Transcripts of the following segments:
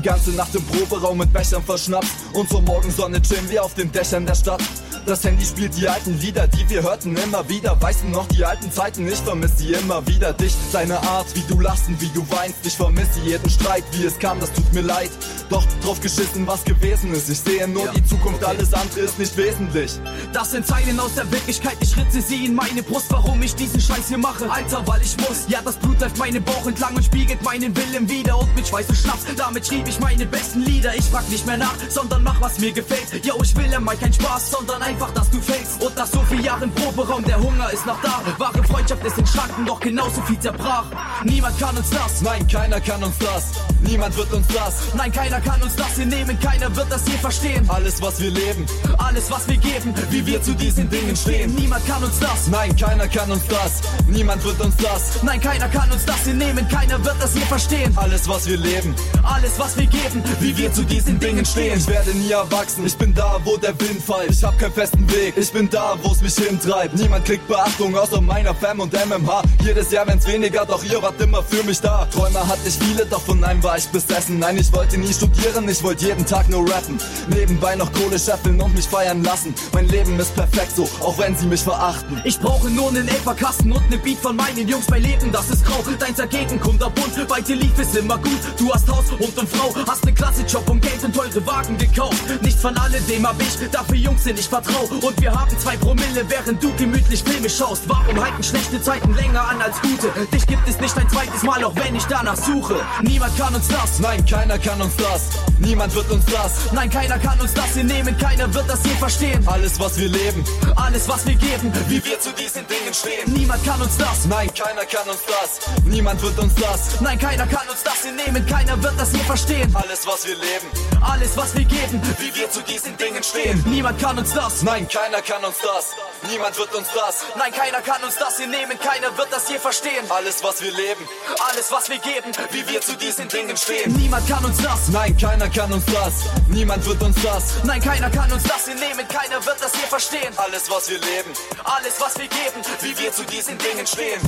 Die ganze Nacht im Proberaum mit Bechern verschnappt. Und zur Morgensonne chillen wir auf den Dächern der Stadt. Das Handy spielt die alten Lieder, die wir hörten immer wieder. Weißt du noch die alten Zeiten? Ich vermisse sie immer wieder. Dich, deine Art, wie du lachst und wie du weinst. Ich vermisse jeden Streit, wie es kam, das tut mir leid. Doch drauf geschissen, was gewesen ist. Ich sehe nur ja. die Zukunft, okay. alles andere ist nicht wesentlich. Das sind Zeilen aus der Wirklichkeit, ich ritze sie in meine Brust. Warum ich diesen Scheiß hier mache? Alter, weil ich muss. Ja, das Blut läuft meinen Bauch entlang und spiegelt meinen Willen wieder. Und mit Schweiß und Schnaps, damit schrieb ich meine besten Lieder. Ich frag nicht mehr nach, sondern mach, was mir gefällt. Yo, ich will einmal kein Spaß, sondern einfach, dass du fällst. Und nach so vielen Jahren Proberaum, der Hunger ist noch da. Wahre Freundschaft ist in Schranken, doch genauso viel zerbrach. Niemand kann uns das. Nein, keiner kann uns das. Niemand wird uns das. Nein, keiner kann uns das hier nehmen. Keiner wird das hier verstehen. Alles, was wir leben. Alles, was wir geben. Wie wir zu diesen Dingen stehen. Niemand kann uns das. Nein, keiner kann uns das. Niemand wird uns das. Nein, keiner kann uns das hier nehmen. Keiner wird das hier verstehen. Alles, was wir leben. Alles, was wir geben. Wie wir zu diesen Dingen stehen. Ich werde nie erwachsen. Ich bin da, wo der Wind fällt. Ich hab keinen festen Weg. Ich bin da, wo es mich hintreibt. Niemand kriegt Beachtung außer meiner Fam und MMH. Jedes Jahr wenn's weniger, doch ihr wart immer für mich da. Träume hatte ich viele, doch von einem war ich besessen. Nein, ich wollte nie studieren, ich wollte jeden Tag nur rappen. Nebenbei noch Kohle scheffeln und mich feiern lassen. Mein Leben ist perfekt so, auch wenn sie mich verachten. Ich brauche nur einen Elferkasten und ne Beat von meinen Jungs. Mein Leben, das ist grau. Dein dagegen kunterbunt. Bei dir lief es immer gut. Du hast Haus, Hund und Frau. Hast ne klasse Job und Geld und teure Wagen gekauft. Nichts von alledem hab ich, dafür Jungs sind ich vertrau. Und wir haben zwei Promille, während du gemütlich Filme schaust. Warum halten schlechte Zeiten länger an als gute? Dich gibt es nicht ein zweites Mal, auch wenn ich danach suche. Niemand kann uns das. Nein, keiner kann uns das. Niemand wird uns das. Nein, keiner kann uns das hier nehmen. Keiner wird das hier verstehen. Alles, was wir leben. Alles, was wir geben. Wie wir zu diesen Dingen stehen. Niemand kann uns das. Nein, keiner kann uns das. Niemand wird uns das. Nein, keiner kann uns das hier nehmen. Keiner wird das hier verstehen. Alles, was wir leben. Alles, was wir geben. Wie wir zu diesen Dingen stehen. Niemand kann uns das. Nein, keiner kann uns das. Niemand wird uns das. Nein, keiner kann uns das hier nehmen. Keiner wird das hier verstehen. Alles, was wir leben. Alles, was wir geben. Wie wir zu diesen Dingen stehen. Niemand kann uns das. Nein, keiner kann uns das. Niemand wird uns das. Nein, keiner kann uns das hier nehmen. Keiner wird das hier verstehen. Alles, was wir leben. Alles, was wir geben. Wie wir zu diesen Dingen stehen.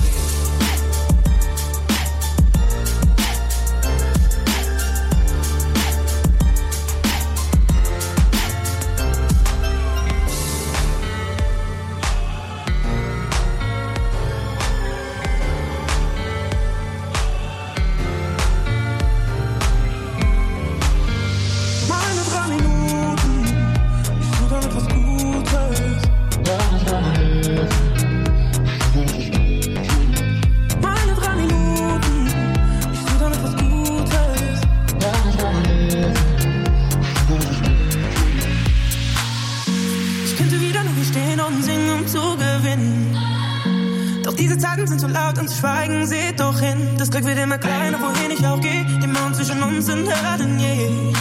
Schweigen, seht doch hin. Das Glück wird immer kleiner, wohin ich auch gehe. Die Mauern zwischen uns sind höher denn je.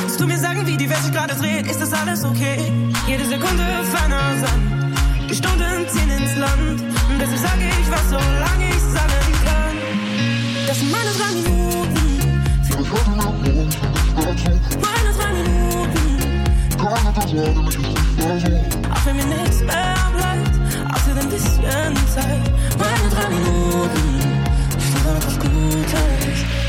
Kannst du mir sagen, wie die Welt sich gerade dreht? Ist das alles okay? Jede Sekunde ferner Sand. Die Stunden ziehen ins Land. Und deshalb sage ich was, solange ich sagen kann. Das sind meine drei Minuten. Meine drei Minuten. Keine Sorge, mich ist nicht versucht. Auch wenn mir nichts mehr bleibt. den bisschen Zeit. Meine drei Minuten, ich einfach gut.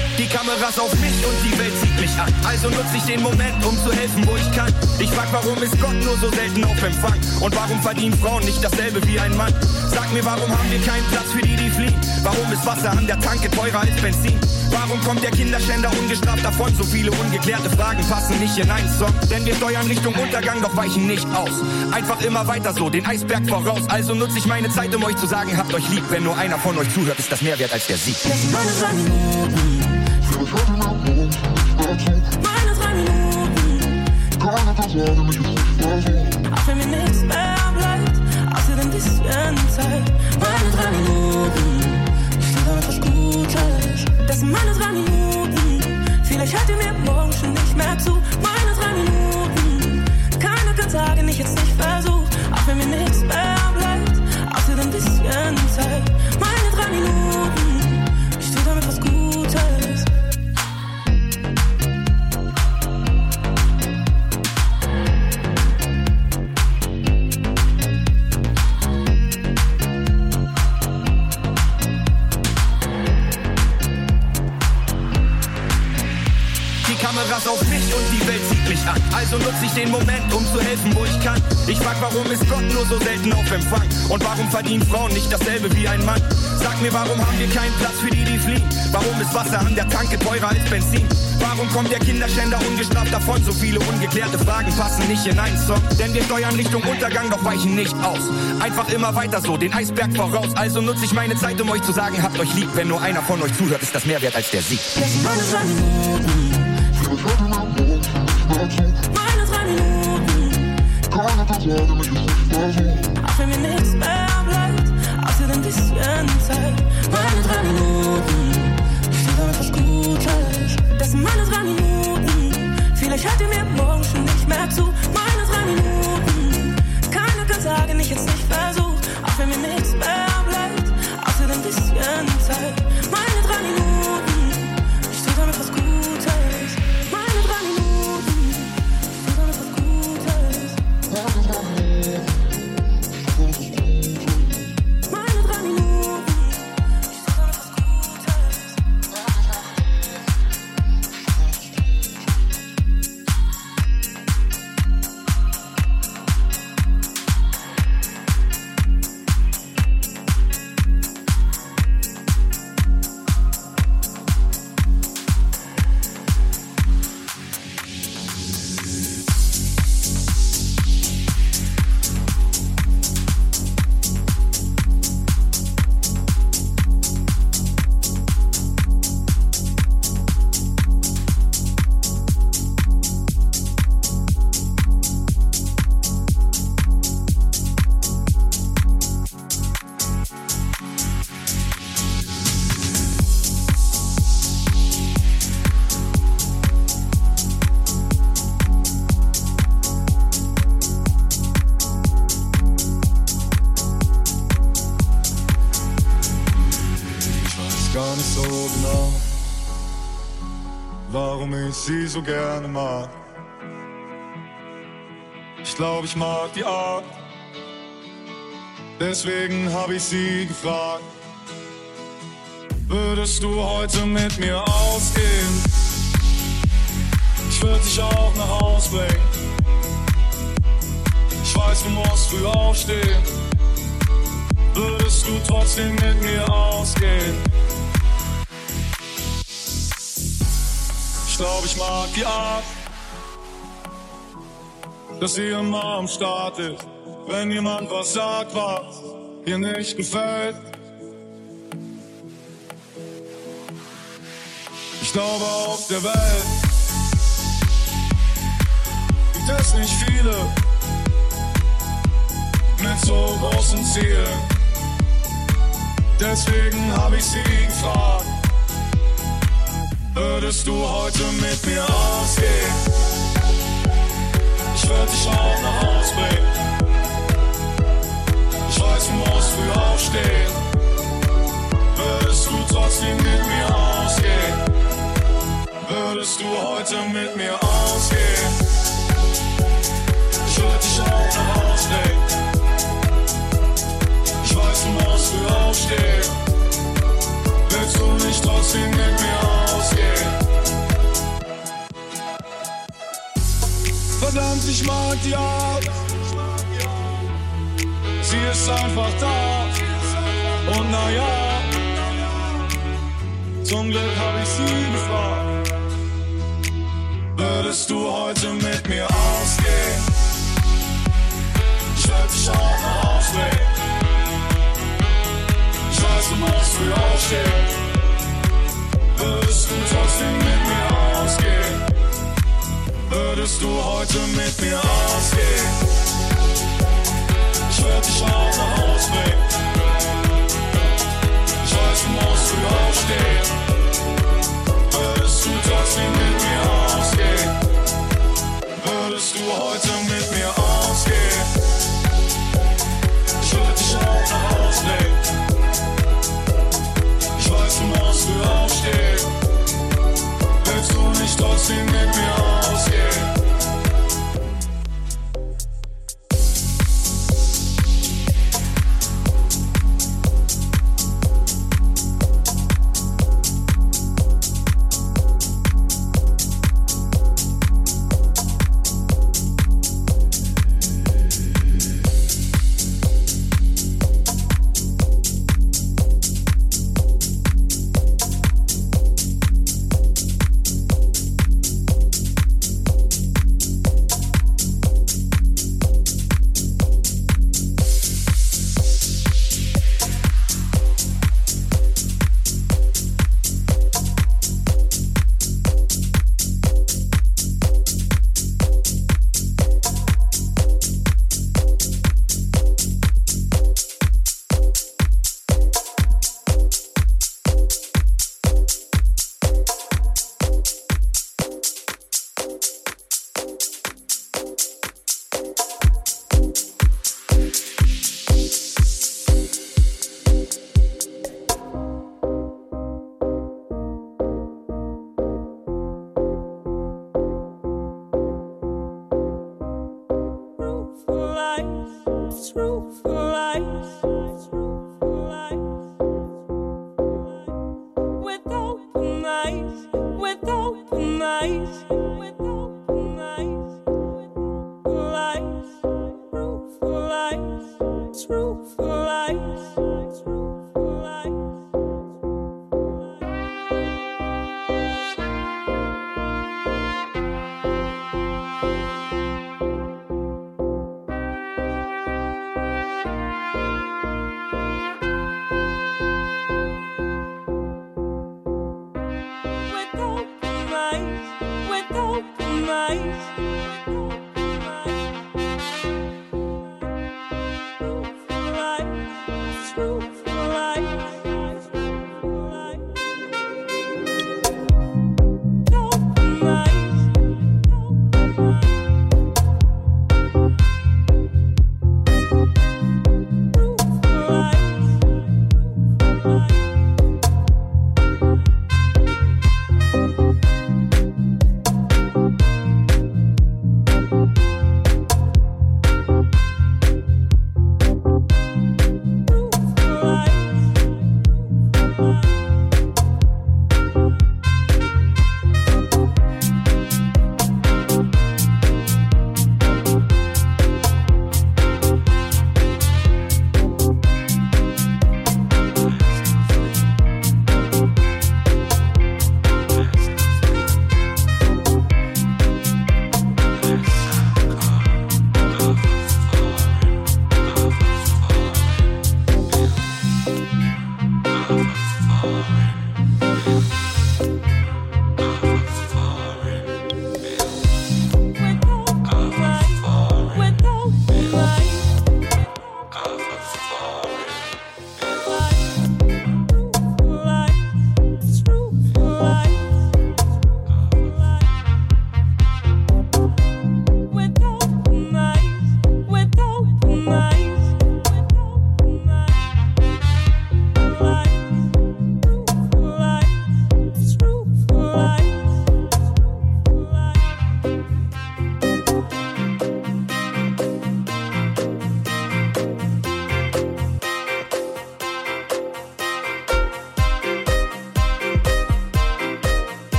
Verdienen Frauen nicht dasselbe wie ein Mann. Sag mir, warum haben wir keinen Platz für die, die fliehen? Warum ist Wasser an der Tanke teurer als Benzin? Warum kommt der Kinderschänder ungestraft davon? So viele ungeklärte Fragen passen nicht in einen Song. Denn wir steuern Richtung Untergang, doch weichen nicht aus. Einfach immer weiter so, den Eisberg voraus. Also nutze ich meine Zeit, um euch zu sagen, habt euch lieb. Wenn nur einer von euch zuhört, ist das mehr wert als der Sieg. Schon nicht jetzt nicht versucht. Auch wenn mir nichts mehr nicht an. Also nutze ich den Moment, um zu helfen, wo ich kann. Ich frag, warum ist Gott nur so selten auf Empfang? Und warum verdienen Frauen nicht dasselbe wie ein Mann? Sag mir, warum haben wir keinen Platz für die, die fliehen? Warum ist Wasser an der Tanke teurer als Benzin? Warum kommt der Kinderschänder ungestraft davon? So viele ungeklärte Fragen passen nicht in einen Song. Denn wir steuern Richtung Untergang, doch weichen nicht aus. Einfach immer weiter so, den Eisberg voraus. Also nutze ich meine Zeit, um euch zu sagen, habt euch lieb. Wenn nur einer von euch zuhört, ist das mehr wert als der Sieg. Auch wenn mir nichts mehr bleibt, außer ein bisschen Zeit. Meine drei Minuten. Ich tue damit was Gutes. Das sind meine drei Minuten. Vielleicht hört ihr mir morgen nicht mehr zu. Meine drei Minuten. Keiner kann sagen, ich jetzt nicht versuch. Auch wenn mir nichts so gerne mag. Ich glaube, ich mag die Art, deswegen habe ich sie gefragt. Würdest du heute mit mir ausgehen? Ich würde dich auch nach Haus bringen. Ich weiß, du musst früh aufstehen. Würdest du trotzdem mit mir ausgehen? Ich glaube, ich mag die Art, dass sie immer am Start ist. Wenn jemand was sagt, was ihr nicht gefällt. Ich glaube, auf der Welt gibt es nicht viele mit so großen Zielen. Deswegen hab ich sie gefragt. Würdest du heute mit mir ausgehen? Ich würde dich auch nach Haus bringen. Ich weiß, du musst früh aufstehen. Würdest du trotzdem mit mir ausgehen? Würdest du heute mit mir ausgehen? Ich würde dich auch nach Haus bringen. Ich weiß, du musst früh aufstehen. Willst du nicht trotzdem mit mir ausgehen? Verdammt, ich mag die Art. Sie ist einfach da. Und naja, zum Glück hab ich sie gefragt. Würdest du heute mit mir ausgehen? Ich werd dich auch nach Haus bringen. Ich weiß, du musst früh aufstehen. Würdest du trotzdem mit mir ausgehen? Würdest du heute mit mir ausgehen? Ich werd dich auch nach Haus bringen. Ich weiß, du musst früh aufstehen.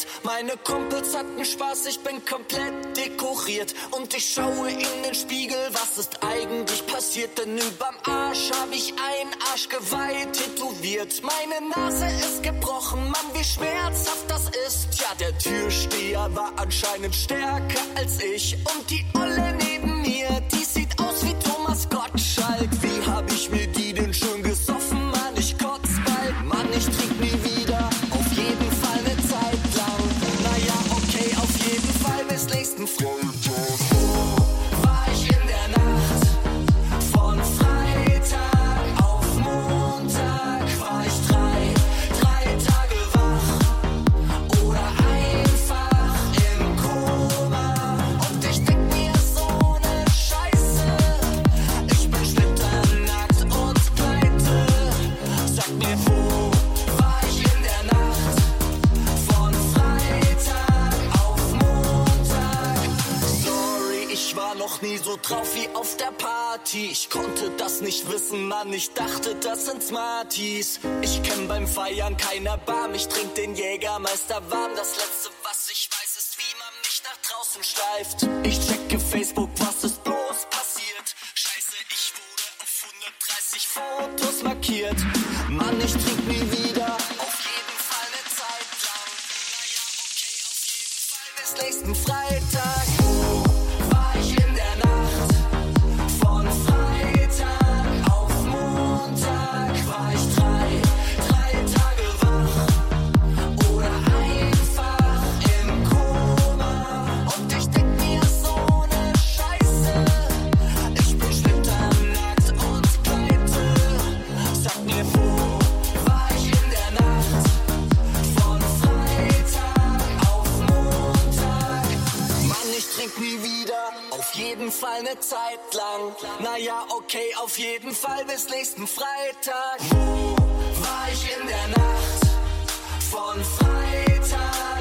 verliert. Meine Kumpels hatten Spaß, ich bin komplett dekoriert. Und ich schaue in den Spiegel, was ist eigentlich passiert? Denn überm Arsch habe ich ein Arschgeweih tätowiert. Meine Nase ist gebrochen, Mann, wie schmerzhaft das ist. Ja, der Türsteher war anscheinend stärker als ich. Und die Olle nicht Party. Ich konnte das nicht wissen, Mann, ich dachte, das sind Smarties. Ich kenn beim Feiern keiner Barm, ich trink den Jägermeister warm. Das letzte, was ich weiß, ist, wie man mich nach draußen schleift. Ich checke Facebook, Naja, okay, auf jeden Fall bis nächsten Freitag. Wo war ich in der Nacht von Freitag?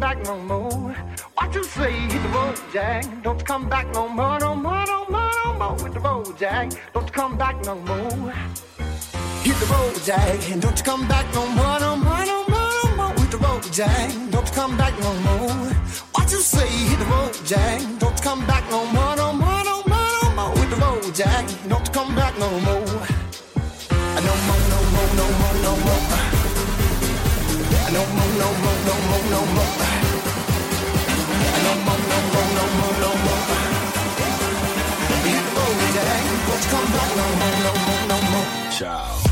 Back no more. What you say, hit the road, Jack. Don't come back no more, no more, no more, no more with the road, Jack. Don't come back no more. Hit the road, Jack. Don't come back no more, no more, no more, no more with the road, Jack. Don't come back no more. What you say, hit the road, Jack. Don't come back no more, no more, no more, no more with the road, Jack. Don't come back no more. No more, no more, no more, no more. No more, no more, no more, no more. Ciao.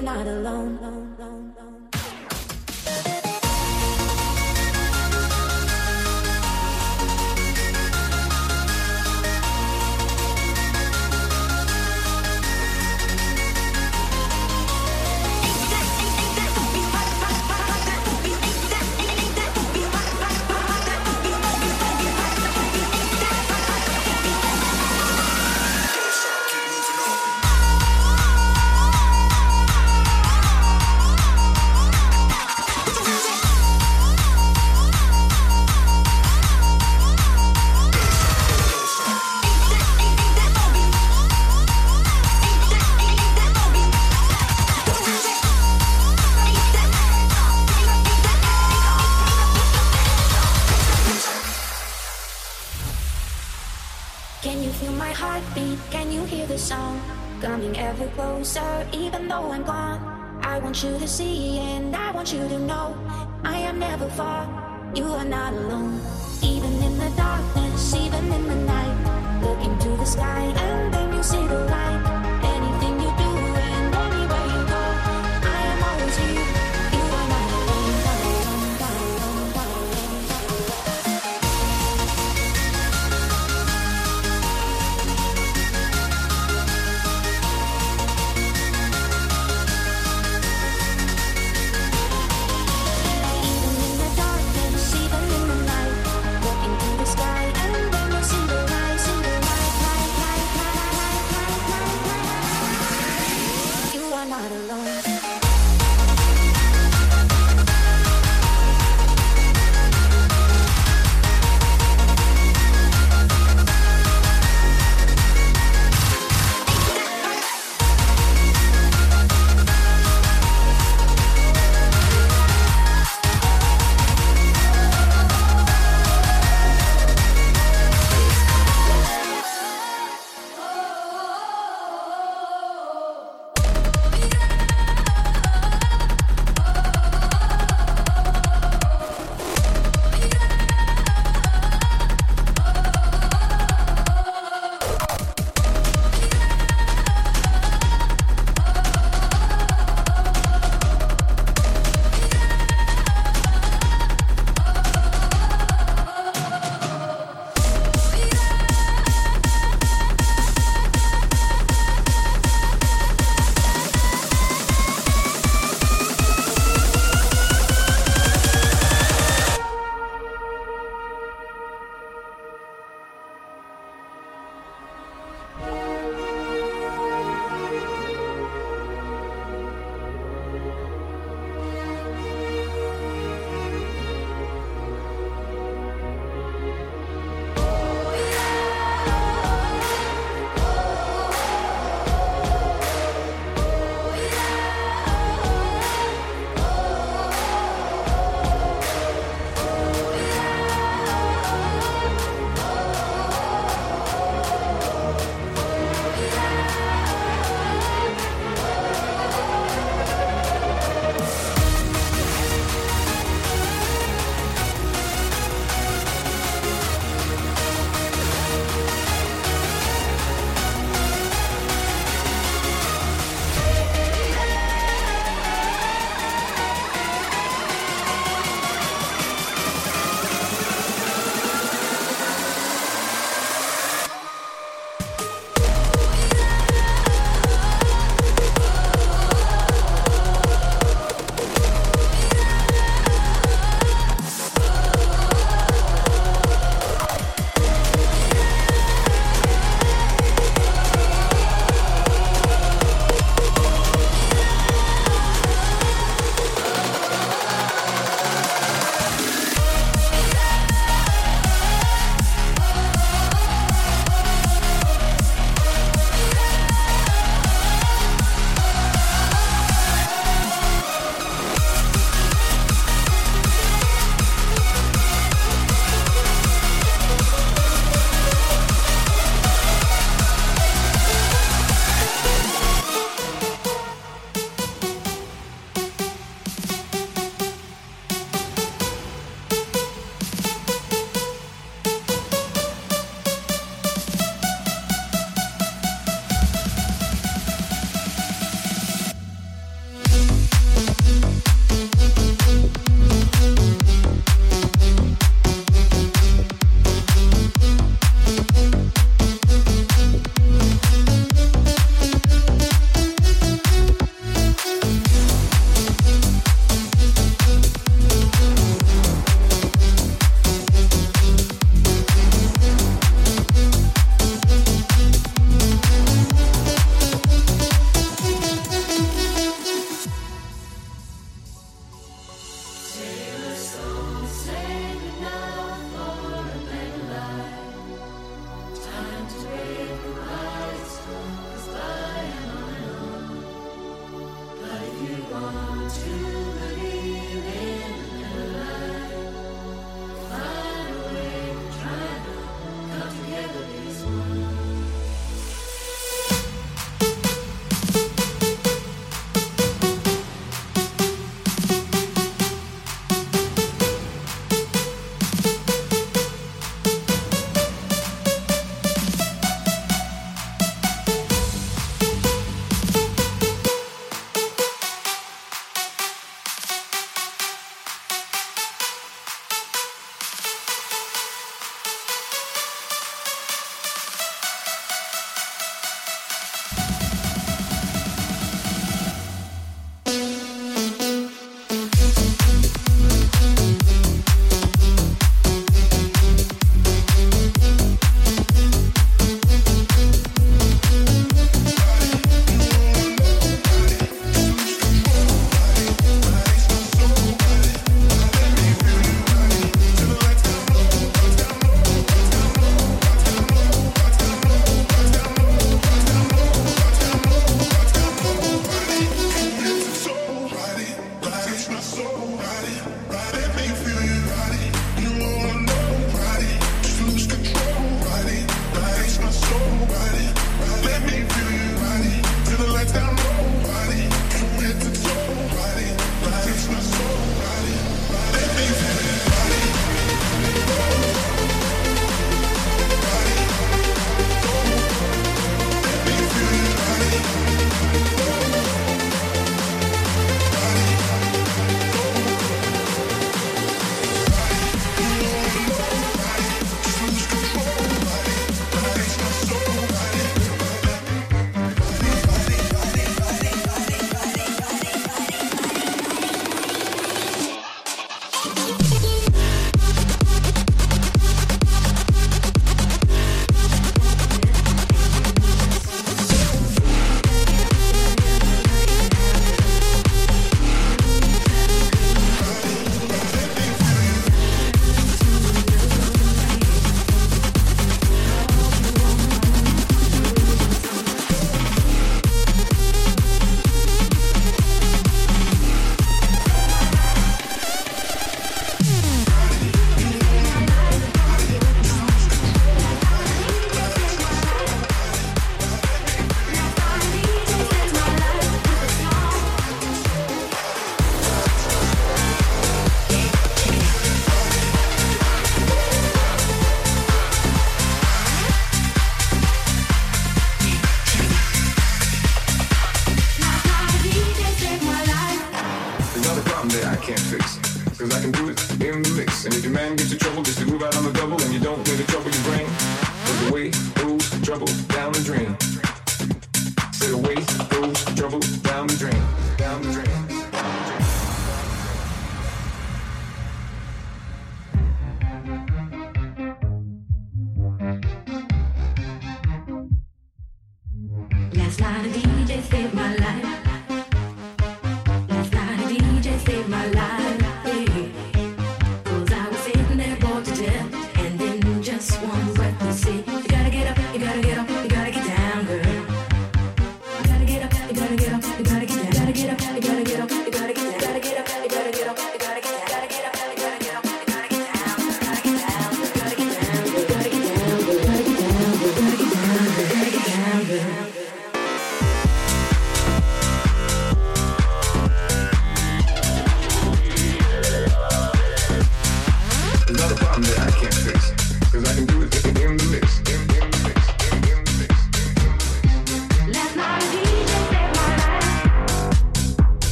are not alone.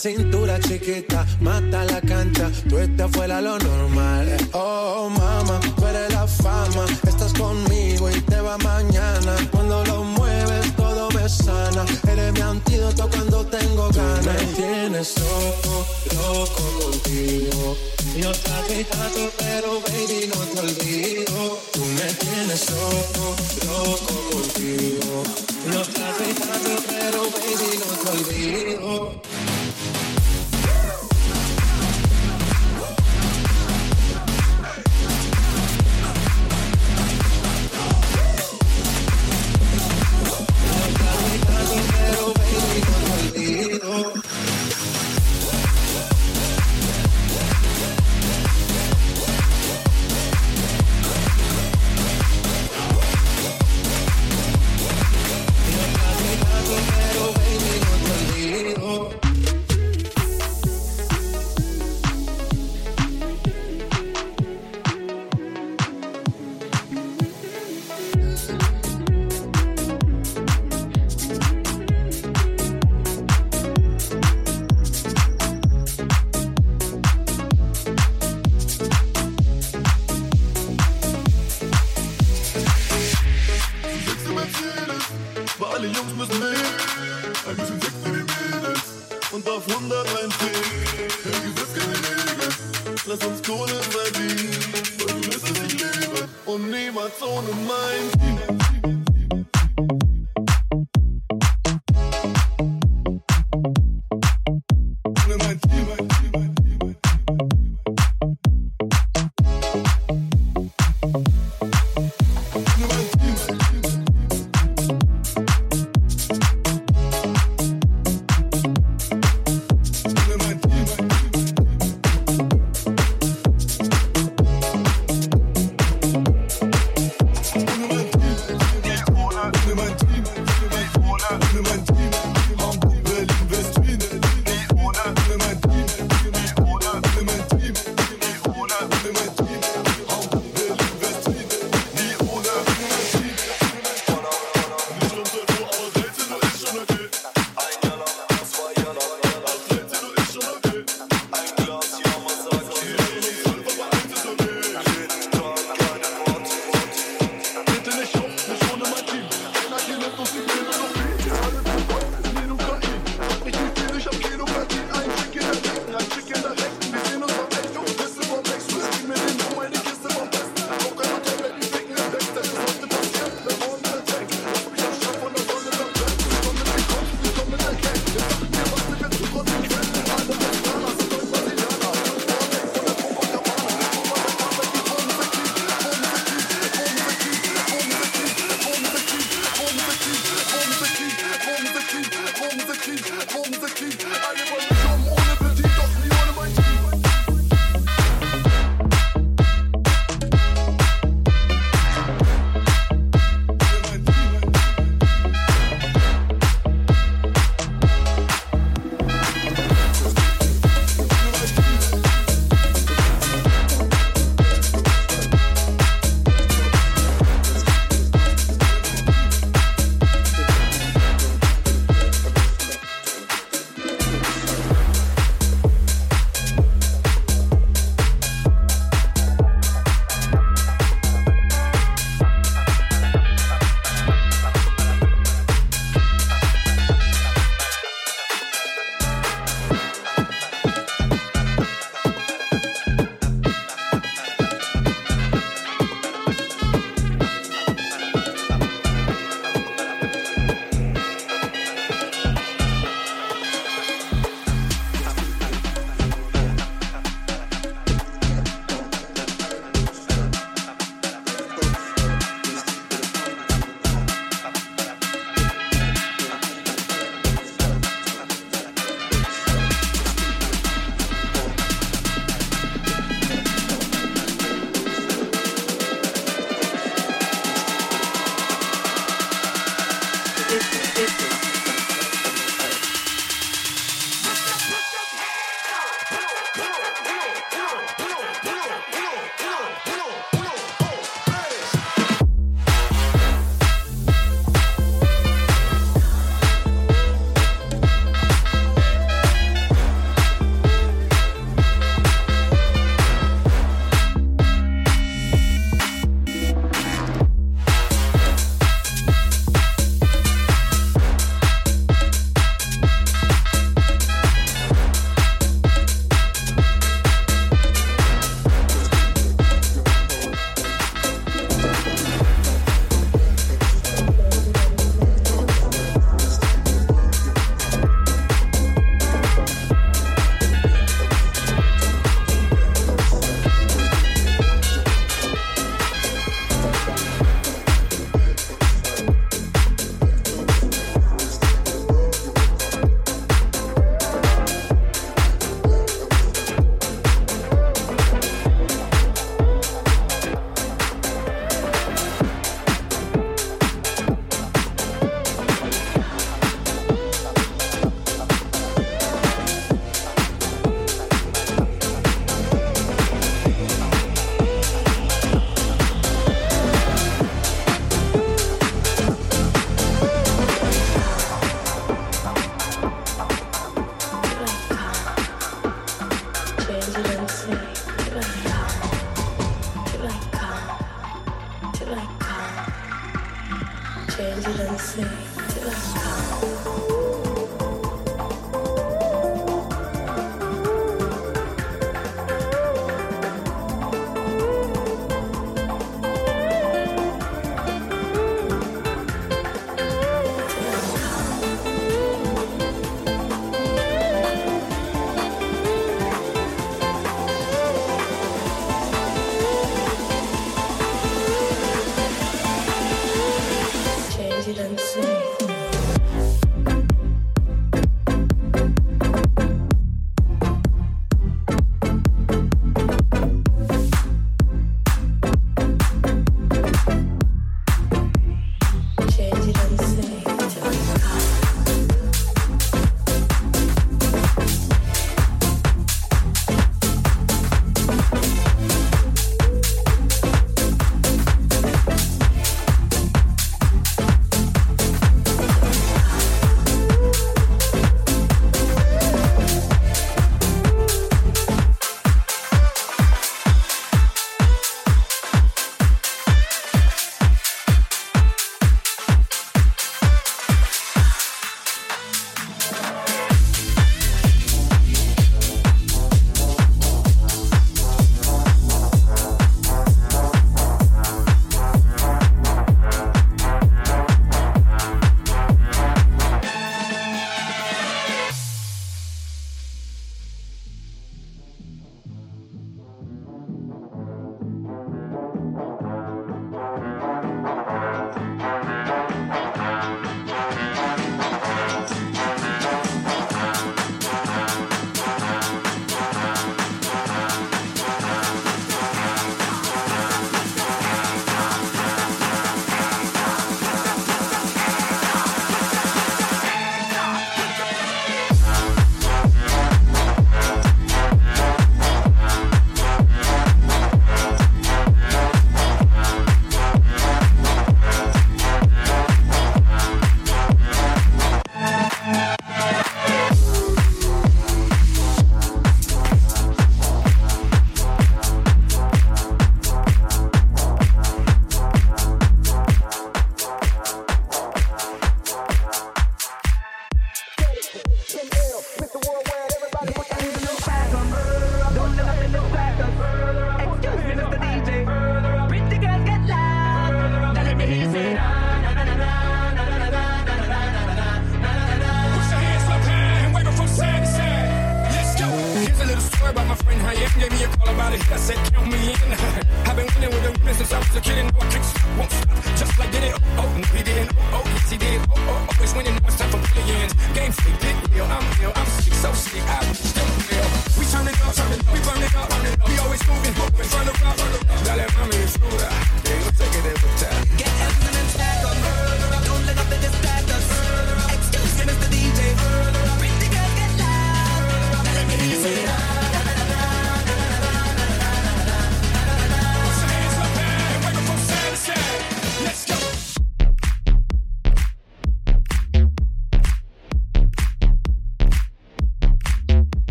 cintura chiquita, mata la cancha, tú estás fuera lo normal. Oh, mama, tú eres la fama, estás conmigo y te va mañana. Cuando lo mueves todo me sana, eres mi antídoto cuando tengo ganas. Tú me tienes loco, loco contigo. Yo te tanto, pero baby no te olvido. Tú me tienes loco, loco contigo. Yo te tanto, pero baby no te olvido.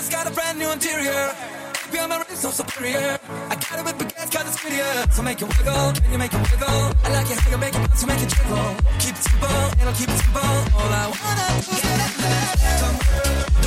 gas, got a brand new interior. We on my race, so superior. I got it with the gas, got it's prettier. So make it wiggle, can you make it wiggle? I like it how you make it bounce, so make it jiggle. Keep it simple, and I'll keep it simple. All I wanna do is get it.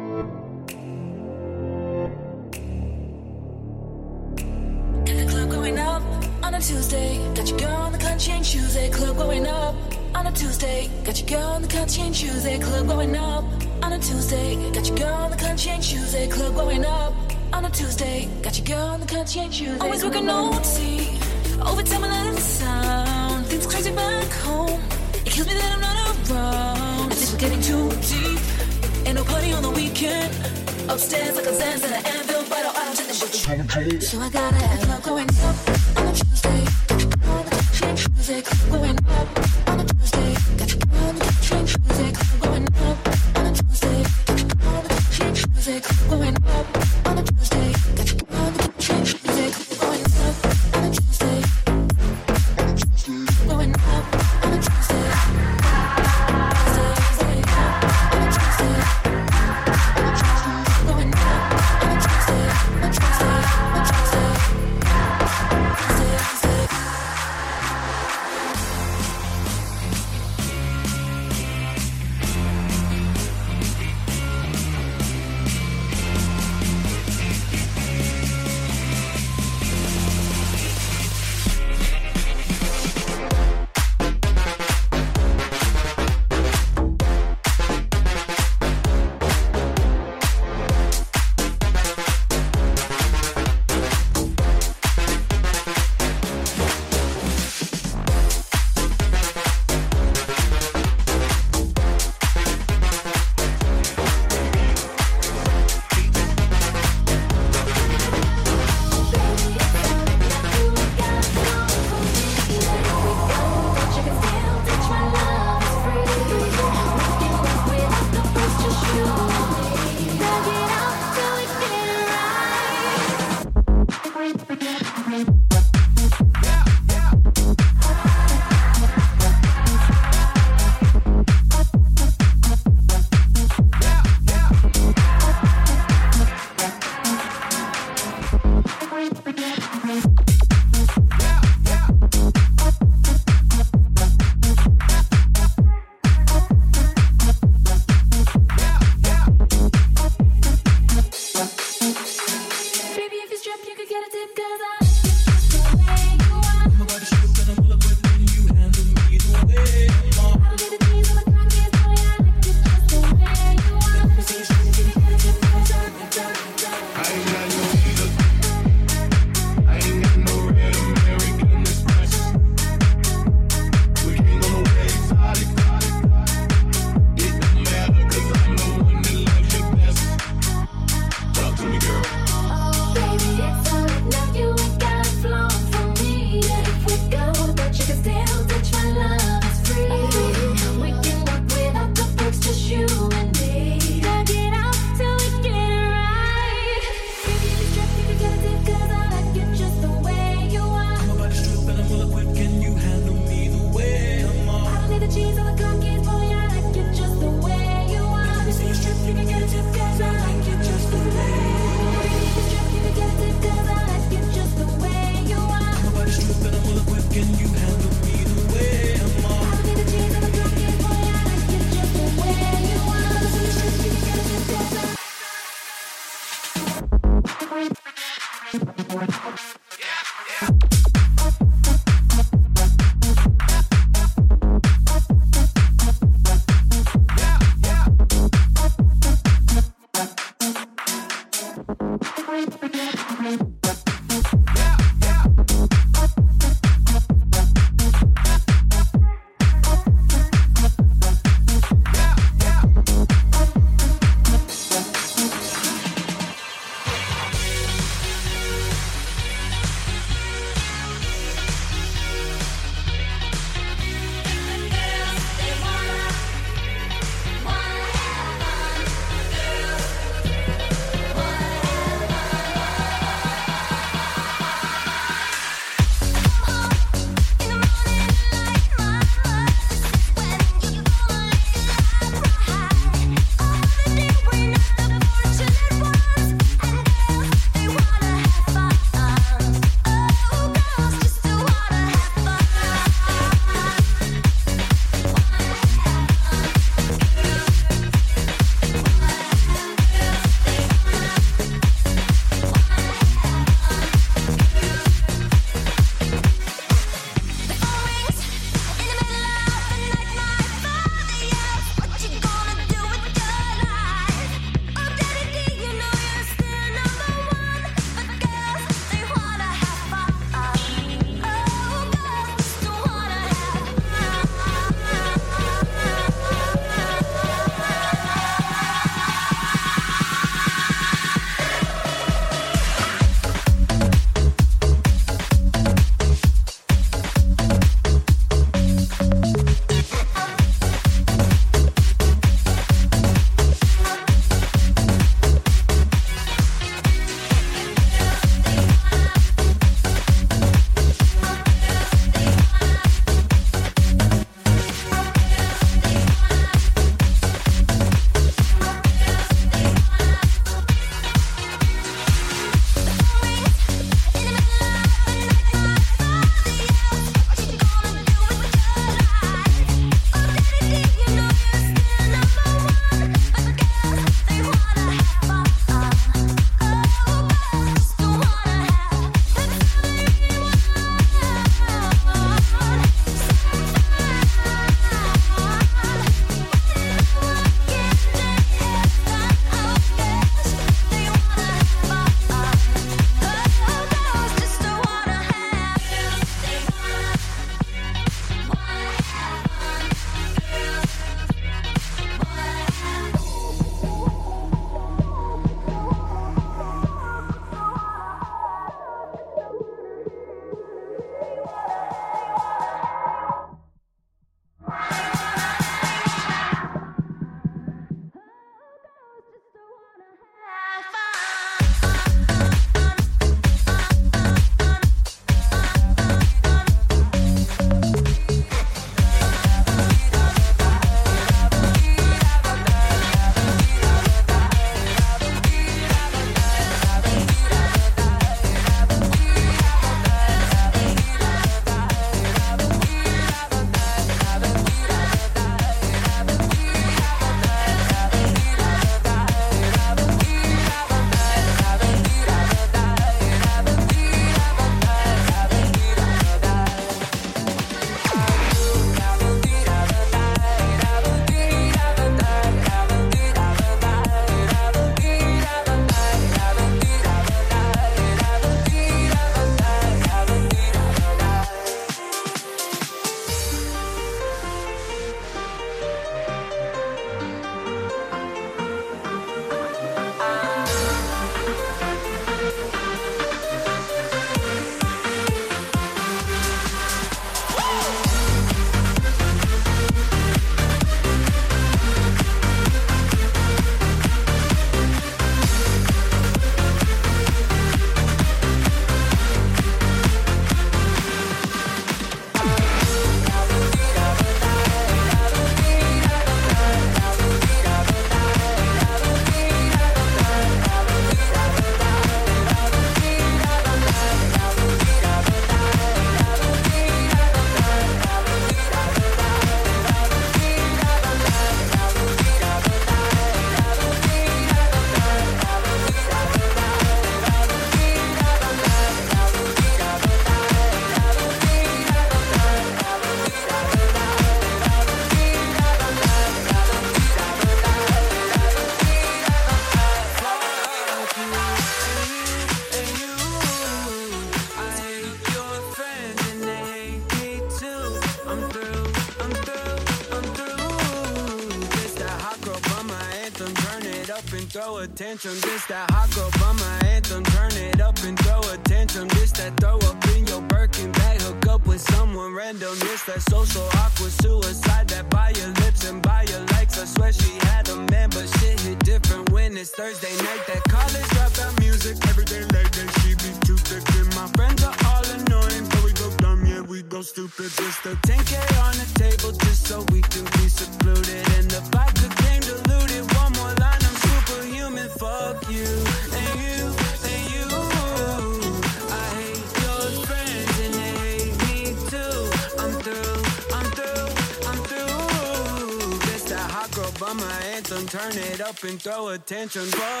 attention, but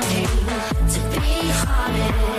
to be haunted.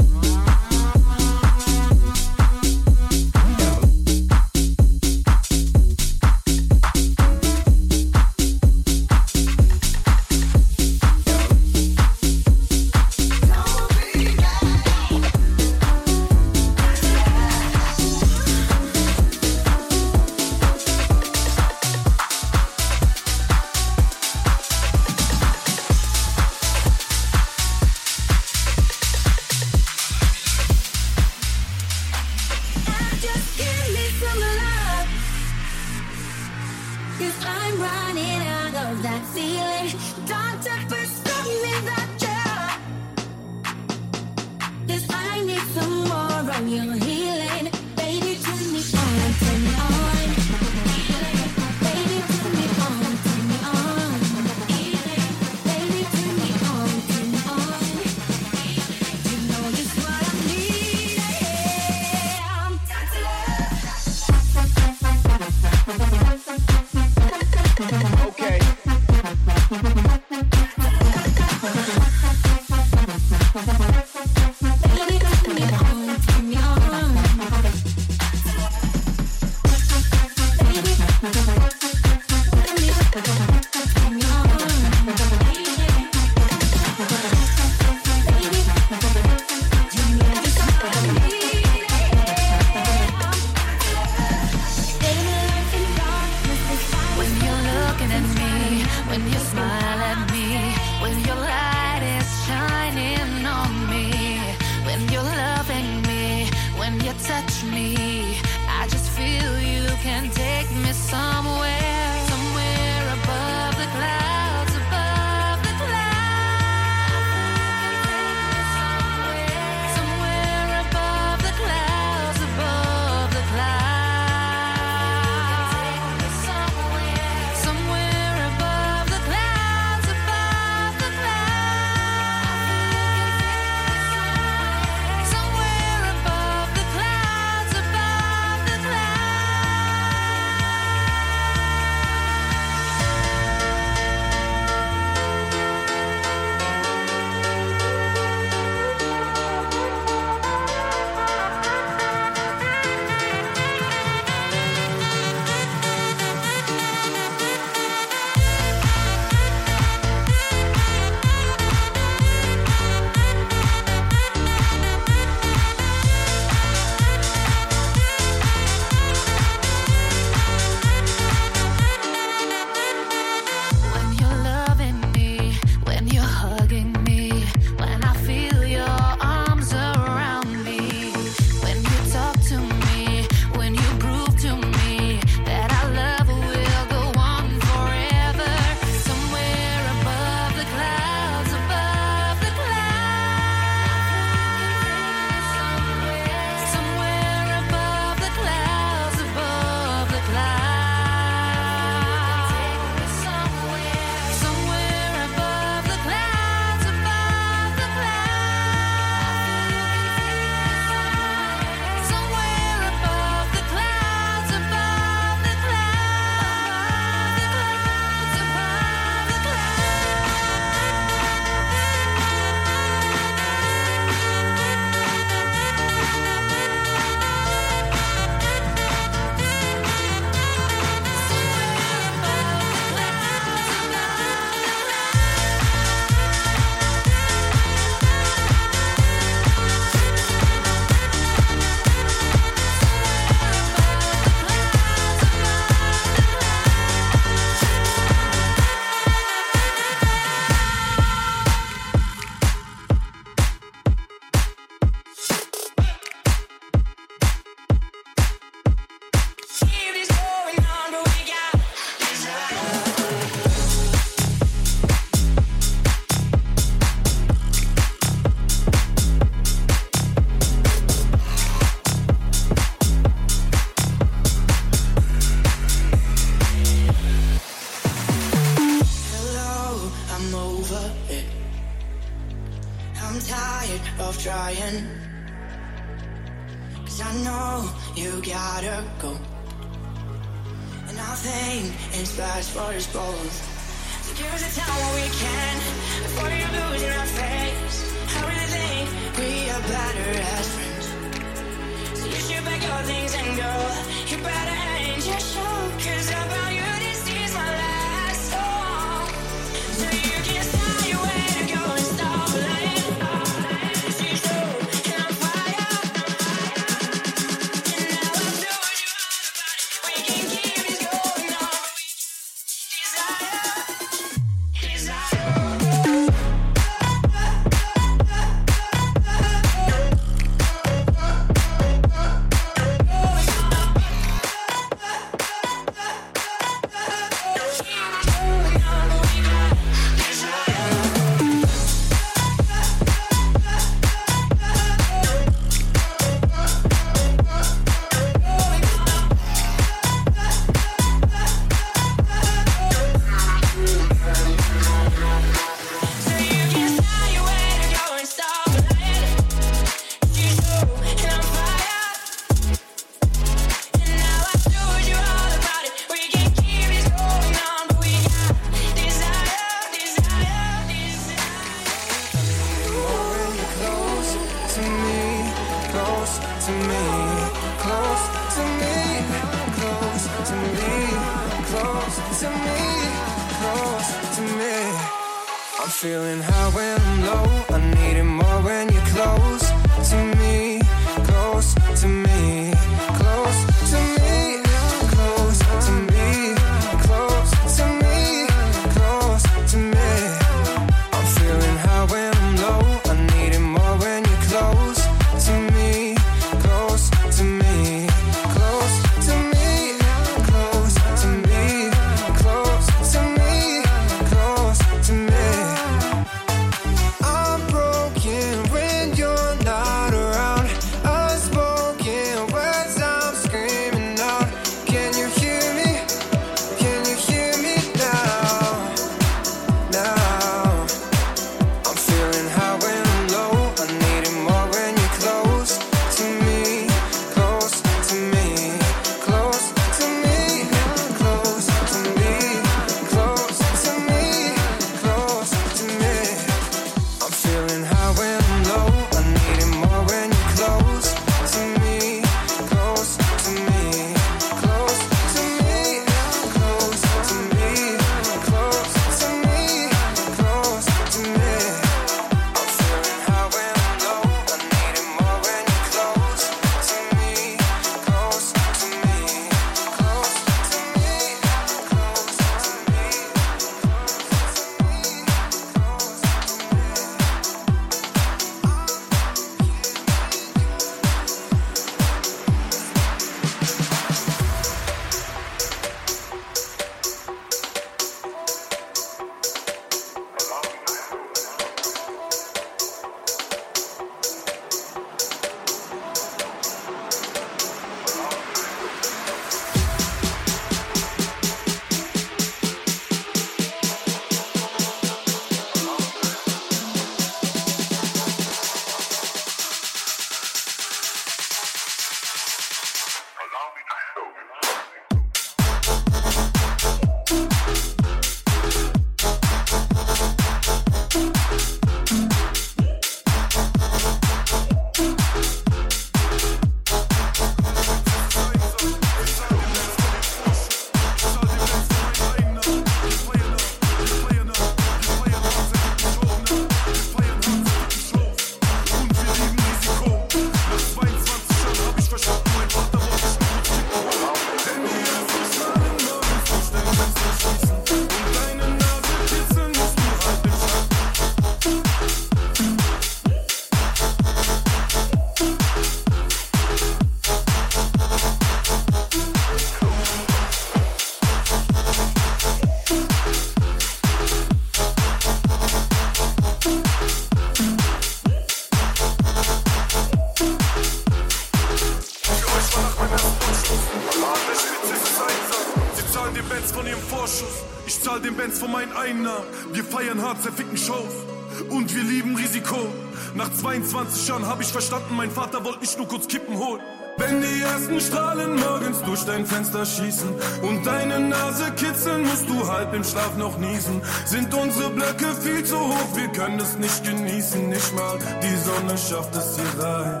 21 Jahren hab ich verstanden, mein Vater wollte mich nur kurz Kippen holen. Wenn die ersten Strahlen morgens durch dein Fenster schießen und deine Nase kitzeln, musst du halb im Schlaf noch niesen. Sind unsere Blöcke viel zu hoch, wir können es nicht genießen, nicht mal die Sonne schafft es hier rein.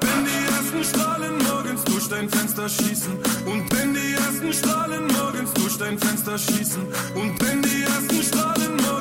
Wenn die ersten Strahlen morgens durch dein Fenster schießen und wenn die ersten Strahlen morgens durch dein Fenster schießen und wenn die ersten Strahlen morgens